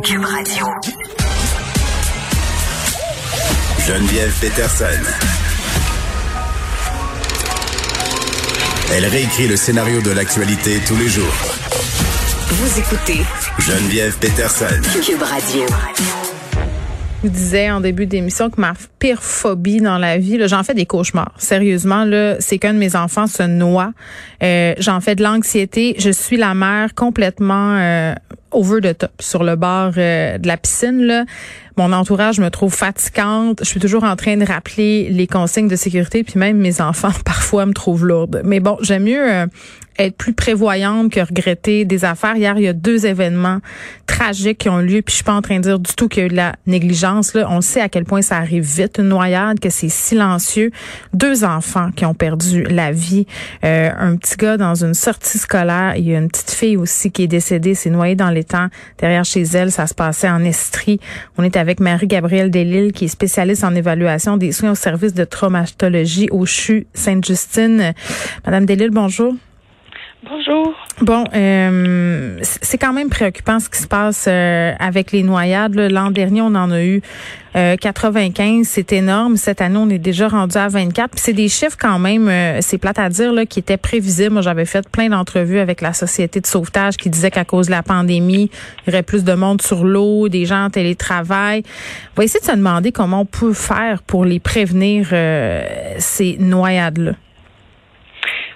Cube Radio. Geneviève Peterson. Elle réécrit le scénario de l'actualité tous les jours. Vous écoutez Geneviève Peterson. Cube Radio. Je vous disais en début d'émission que ma pire phobie dans la vie, là, j'en fais des cauchemars. Sérieusement, là, c'est qu'un de mes enfants se noie. Euh, j'en fais de l'anxiété. Je suis la mère complètement euh, over the top sur le bord euh, de la piscine. Là. Mon entourage me trouve fatigante. Je suis toujours en train de rappeler les consignes de sécurité, puis même mes enfants parfois me trouvent lourde. Mais bon, j'aime mieux euh, être plus prévoyante que regretter des affaires. Hier, il y a deux événements tragiques qui ont lieu, puis je suis pas en train de dire du tout qu'il y a eu de la négligence. Là, on sait à quel point ça arrive vite, une noyade, que c'est silencieux. Deux enfants qui ont perdu la vie, euh, un petit gars dans une sortie scolaire, il y a une petite fille aussi qui est décédée, s'est noyée dans temps derrière chez elle. Ça se passait en Estrie. On est avec Marie-Gabrielle Delille, qui est spécialiste en évaluation des soins au service de traumatologie au CHU Sainte-Justine. Madame Delille, bonjour. Bonjour. Bon, euh, c'est quand même préoccupant ce qui se passe euh, avec les noyades. L'an dernier, on en a eu euh, 95, c'est énorme. Cette année, on est déjà rendu à 24. Puis c'est des chiffres quand même, euh, c'est plate à dire, là, qui étaient prévisibles. Moi, j'avais fait plein d'entrevues avec la société de sauvetage qui disait qu'à cause de la pandémie, il y aurait plus de monde sur l'eau, des gens en télétravail. On va essayer de se demander comment on peut faire pour les prévenir euh, ces noyades-là.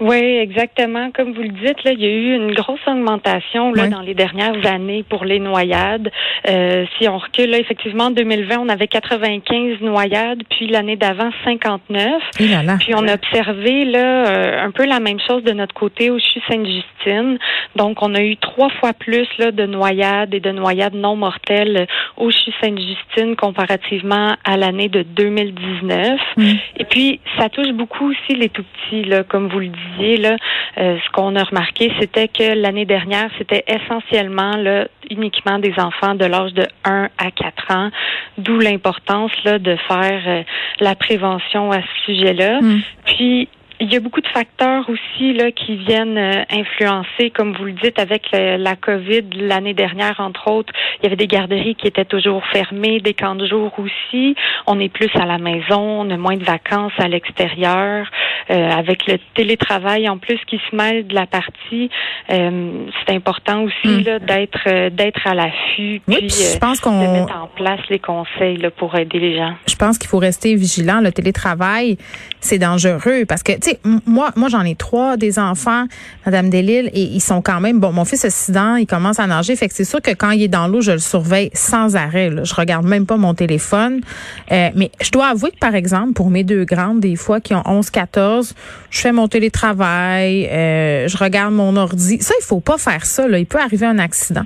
Oui, exactement. Comme vous le dites, là, il y a eu une grosse augmentation là, Oui. dans les dernières années pour les noyades. Euh, si on recule, là, effectivement, en 2020, on avait 95 noyades, puis l'année d'avant, 59. Et là là. Puis on a observé là euh, un peu la même chose de notre côté au CHU Sainte-Justine. Donc on a eu trois fois plus là de noyades et de noyades non mortelles au CHU Sainte-Justine comparativement à l'année de 2019. Mm. Et puis ça touche beaucoup aussi les tout petits là, comme vous le disiez là. euh, ce qu'on a remarqué, c'était que l'année dernière, c'était essentiellement là uniquement des enfants de l'âge de 1 à 4 ans, d'où l'importance là de faire euh, la prévention à ce sujet-là. Mm. Puis il y a beaucoup de facteurs aussi là qui viennent euh, influencer, comme vous le dites, avec le- la COVID l'année dernière, entre autres. Il y avait des garderies qui étaient toujours fermées, des camps de jour aussi. On est plus à la maison, on a moins de vacances à l'extérieur. Euh, avec le télétravail en plus qui se mêle de la partie, euh, c'est important aussi Mm. là, d'être euh, d'être à l'affût, Oui, puis je euh, pense de qu'on mettre en place les conseils là, pour aider les gens. je pense qu'il faut rester vigilant. Le télétravail, c'est dangereux parce que, tu sais, moi, moi j'en ai trois des enfants, Madame Delille, et ils sont quand même, bon, mon fils six ans, il commence à nager, fait que c'est sûr que quand il est dans l'eau, je le surveille sans arrêt. Là. Je regarde même pas mon téléphone. Euh, mais je dois avouer que, par exemple, pour mes deux grandes, des fois, qui ont 11, 14, je fais mon télétravail, euh, je regarde mon ordi. Ça, il faut pas faire ça. Là. Il peut arriver un accident.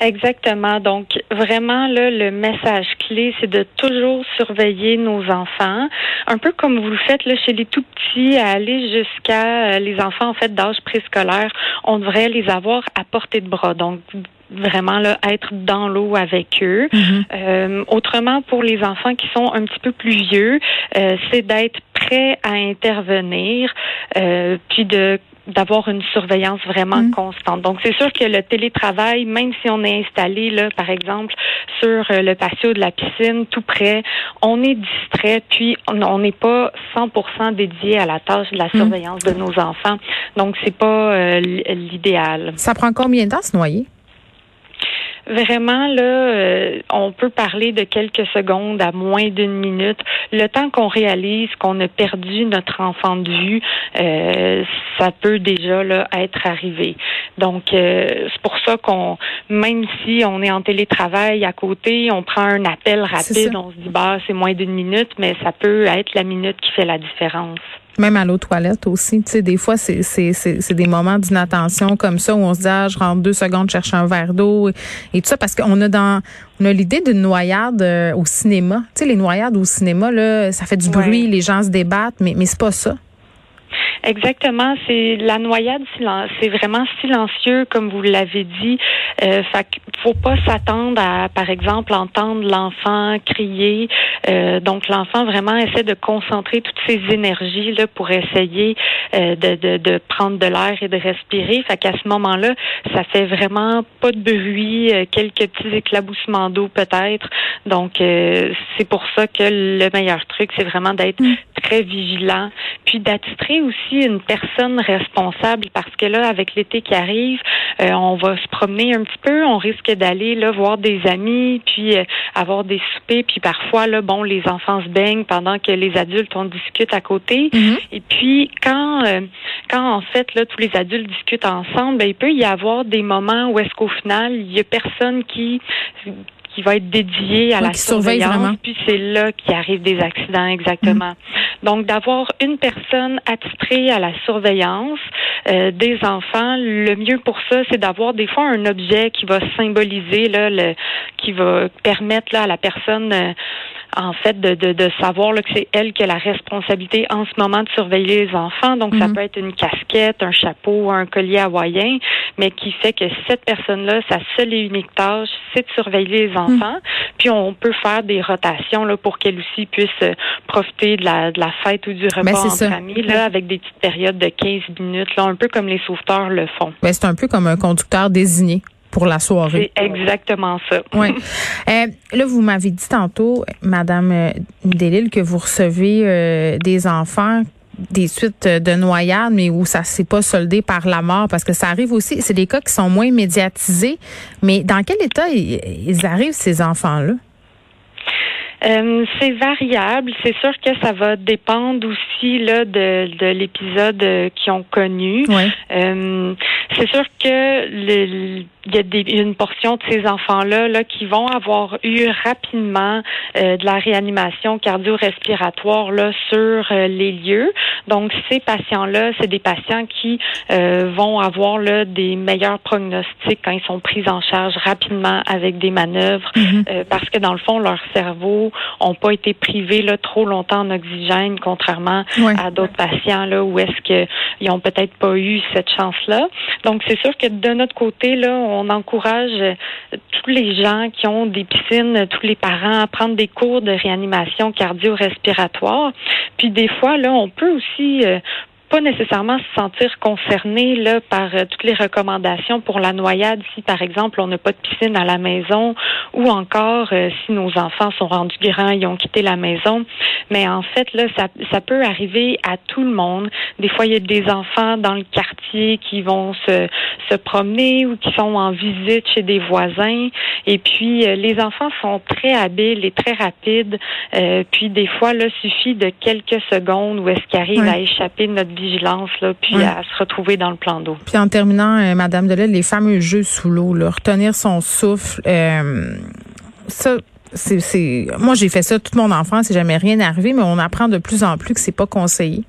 Exactement. Donc, vraiment, là, le message clé, c'est de toujours surveiller nos enfants. Un peu comme vous le faites là, chez les tout petits, à aller jusqu'à euh, les enfants, en fait, d'âge préscolaire. On devrait les avoir à portée de bras. Donc, vraiment là, être dans l'eau avec eux. Euh, autrement, pour les enfants qui sont un petit peu plus vieux, euh, c'est d'être prêt à intervenir, euh, puis de d'avoir une surveillance vraiment Mm. constante. Donc, c'est sûr que le télétravail, même si on est installé, là, par exemple, sur euh, le patio de la piscine, tout près, on est distrait, puis on n'est pas 100% dédié à la tâche de la surveillance de nos enfants. Donc, c'est pas euh, l'idéal. Ça prend combien de temps se noyer? Vraiment, là, euh, on peut parler de quelques secondes à moins d'une minute. Le temps qu'on réalise qu'on a perdu notre enfant de vue, euh, ça peut déjà là, être arrivé. Donc, euh, c'est pour ça qu'on, même si on est en télétravail à côté, on prend un appel rapide, on se dit, bah, c'est moins d'une minute, mais ça peut être la minute qui fait la différence. Même à l'eau toilette aussi. Tu sais, des fois, c'est, c'est, c'est, c'est des moments d'inattention comme ça où on se dit, ah, je rentre deux secondes chercher un verre d'eau et, et tout ça parce qu'on a dans, on a l'idée d'une noyade euh, au cinéma. Tu sais, les noyades au cinéma, là, ça fait du Ouais. bruit, les gens se débattent, mais, mais c'est pas ça. Exactement. C'est la noyade, c'est vraiment silencieux, comme vous l'avez dit. Euh, fait faut pas s'attendre à, par exemple, entendre l'enfant crier. Euh, donc l'enfant vraiment essaie de concentrer toutes ses énergies là pour essayer euh, de, de, de, prendre de l'air et de respirer. Fait qu'à ce moment-là, ça fait vraiment pas de bruit, euh, quelques petits éclaboussements d'eau peut-être. Donc euh, c'est pour ça que le meilleur truc, c'est vraiment d'être mm. très vigilant, puis d'attitrer aussi une personne responsable parce que là, avec l'été qui arrive, euh, on va se promener un petit peu, on risque d'aller là voir des amis, puis euh, avoir des soupers, puis parfois là, bon, les enfants se baignent pendant que les adultes on discute à côté. Mm-hmm. Et puis quand euh, quand en fait là tous les adultes discutent ensemble, ben, il peut y avoir des moments où est-ce qu'au final il y a personne qui qui va être dédié à la surveillance. Puis c'est là qu'il arrive des accidents exactement. Mm. Donc d'avoir une personne attitrée à la surveillance euh, des enfants, le mieux pour ça, c'est d'avoir des fois un objet qui va symboliser là, le, qui va permettre là à la personne euh, en fait, de, de, de savoir là, que c'est elle qui a la responsabilité en ce moment de surveiller les enfants. Donc, ça mhm. peut être une casquette, un chapeau, un collier hawaïen, mais qui fait que cette personne-là, sa seule et unique tâche, c'est de surveiller les mhm. enfants. Puis, on peut faire des rotations là, pour qu'elle aussi puisse euh, profiter de la, de la fête ou du repas en famille, là, avec des petites périodes de 15 minutes, là, un peu comme les sauveteurs le font. Ben, c'est un peu comme un conducteur désigné pour la soirée. C'est exactement ça. Oui. Euh, là, vous m'avez dit tantôt, Madame euh, Delille, que vous recevez euh, des enfants des suites de noyades, mais où ça s'est pas soldé par la mort, parce que ça arrive aussi. C'est des cas qui sont moins médiatisés. Mais dans quel état ils arrivent ces enfants-là? Euh, c'est variable. C'est sûr que ça va dépendre aussi là de, de l'épisode euh, qu'ils ont connu. Euh, c'est sûr que le, il y a des, une portion de ces enfants-là là, qui vont avoir eu rapidement euh, de la réanimation cardio-respiratoire là, sur les lieux. Donc, ces patients-là, c'est des patients qui vont avoir là, des meilleurs pronostics quand ils sont pris en charge rapidement avec des manœuvres mm-hmm. parce que dans le fond, leur cerveau ont pas été privés là, trop longtemps en oxygène, contrairement à d'autres patients là où est-ce qu'ils ont peut-être pas eu cette chance-là. Donc c'est sûr que de notre côté là, on encourage euh, tous les gens qui ont des piscines, tous les parents à prendre des cours de réanimation cardio-respiratoire. Puis des fois là, on peut aussi euh, pas nécessairement se sentir concerné là par euh, toutes les recommandations pour la noyade. Si par exemple on n'a pas de piscine à la maison ou encore euh, si nos enfants sont rendus grands et ont quitté la maison. Mais en fait là ça, ça peut arriver à tout le monde. Des fois il y a des enfants dans le quartier qui vont se, se promener ou qui sont en visite chez des voisins. Et puis euh, les enfants sont très habiles et très rapides. Puis des fois là suffit de quelques secondes où est-ce qu'ils arrivent à échapper de notre vigilance, là, puis à se retrouver dans le plan d'eau. Puis en terminant, euh, Madame Delille, les fameux jeux sous l'eau, retenir son souffle, euh, ça, c'est, moi j'ai fait ça toute mon enfance, c'est jamais rien arrivé, mais on apprend de plus en plus que c'est pas conseillé.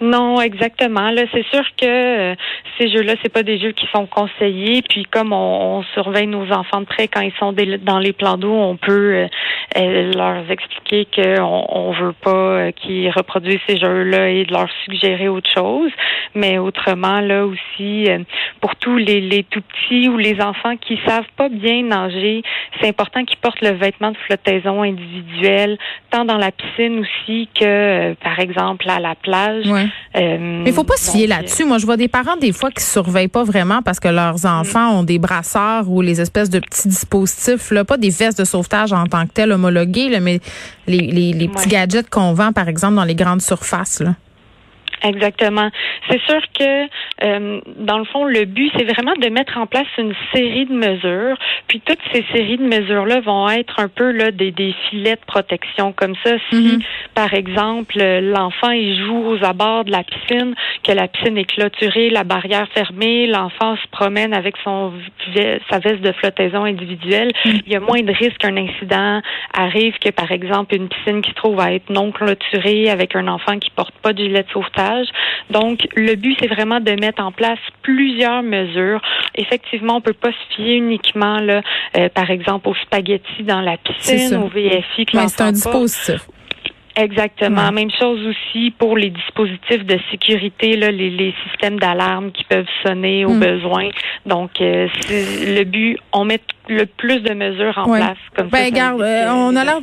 Non, exactement. Là, c'est sûr que euh, ces jeux-là, c'est pas des jeux qui sont conseillés. Puis comme on, surveille nos enfants de près quand ils sont dans les plans d'eau, on peut euh, leur expliquer qu'on on veut pas qu'ils reproduisent ces jeux-là et de leur suggérer autre chose. Mais autrement, là aussi, pour tous les, les tout petits ou les enfants qui savent pas bien nager, c'est important qu'ils portent le vêtement de flottaison individuel, tant dans la piscine aussi que, par exemple, à la plage. Euh, Mais il faut pas se fier là-dessus. Moi, je vois des parents des fois qui surveillent pas vraiment parce que leurs mm. enfants ont des brasseurs ou les espèces de petits dispositifs, là, pas des vestes de sauvetage en tant que telles homologuées, mais les, les, petits gadgets qu'on vend, par exemple, dans les grandes surfaces. Là. Exactement. C'est sûr que euh, dans le fond, le but, c'est vraiment de mettre en place une série de mesures. Puis toutes ces séries de mesures-là vont être un peu là des, des filets de protection. Comme ça, si mm-hmm. par exemple l'enfant il joue aux abords de la piscine, que la piscine est clôturée, la barrière fermée, l'enfant se promène avec son sa veste de flottaison individuelle, mm-hmm. il y a moins de risques qu'un incident arrive que par exemple une piscine qui se trouve à être non clôturée avec un enfant qui porte pas de gilet de sauvetage donc, le but, c'est vraiment de mettre en place plusieurs mesures. Effectivement, on peut pas se fier uniquement, là, euh, par exemple, aux spaghettis dans la piscine, au VFI. C'est un dispositif. Exactement. Même chose aussi pour les dispositifs de sécurité, là, les, les systèmes d'alarme qui peuvent sonner au Mm. besoin. Donc, euh, c'est le but, on met le plus de mesures en Ouais. place. Comme Ben, ça, regarde, euh, que on a l'air,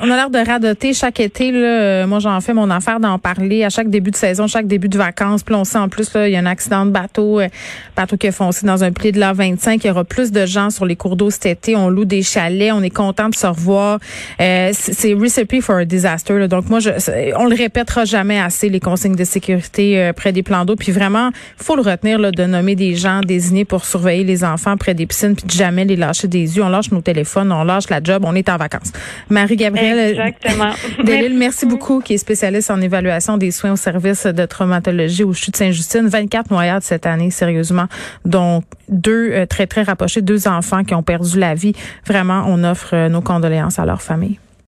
on a l'air de radoter chaque été. Là, Euh, moi, j'en fais mon affaire d'en parler à chaque début de saison, chaque début de vacances. Puis on sait en plus, là, il y a un accident de bateau, euh, bateau qui a foncé dans un pli de la 25. Il y aura plus de gens sur les cours d'eau cet été. On loue des chalets. On est content de se revoir. Euh, c'est c'est recipe for a disaster. là. Donc moi, je, on le répétera jamais assez les consignes de sécurité euh, près des plans d'eau. Puis vraiment, faut le retenir là, de nommer des gens désignés pour surveiller les enfants près des piscines, puis de jamais les lâcher des yeux. On lâche nos téléphones, on lâche la job, on est en vacances. Marie-Gabrielle Exactement. Delille, merci beaucoup, qui est spécialiste en évaluation des soins au service de traumatologie au CHU de Sainte-Justine. 24 noyades cette année, sérieusement, dont deux euh, très, très rapprochés, deux enfants qui ont perdu la vie. Vraiment, on offre euh, nos condoléances à leur famille.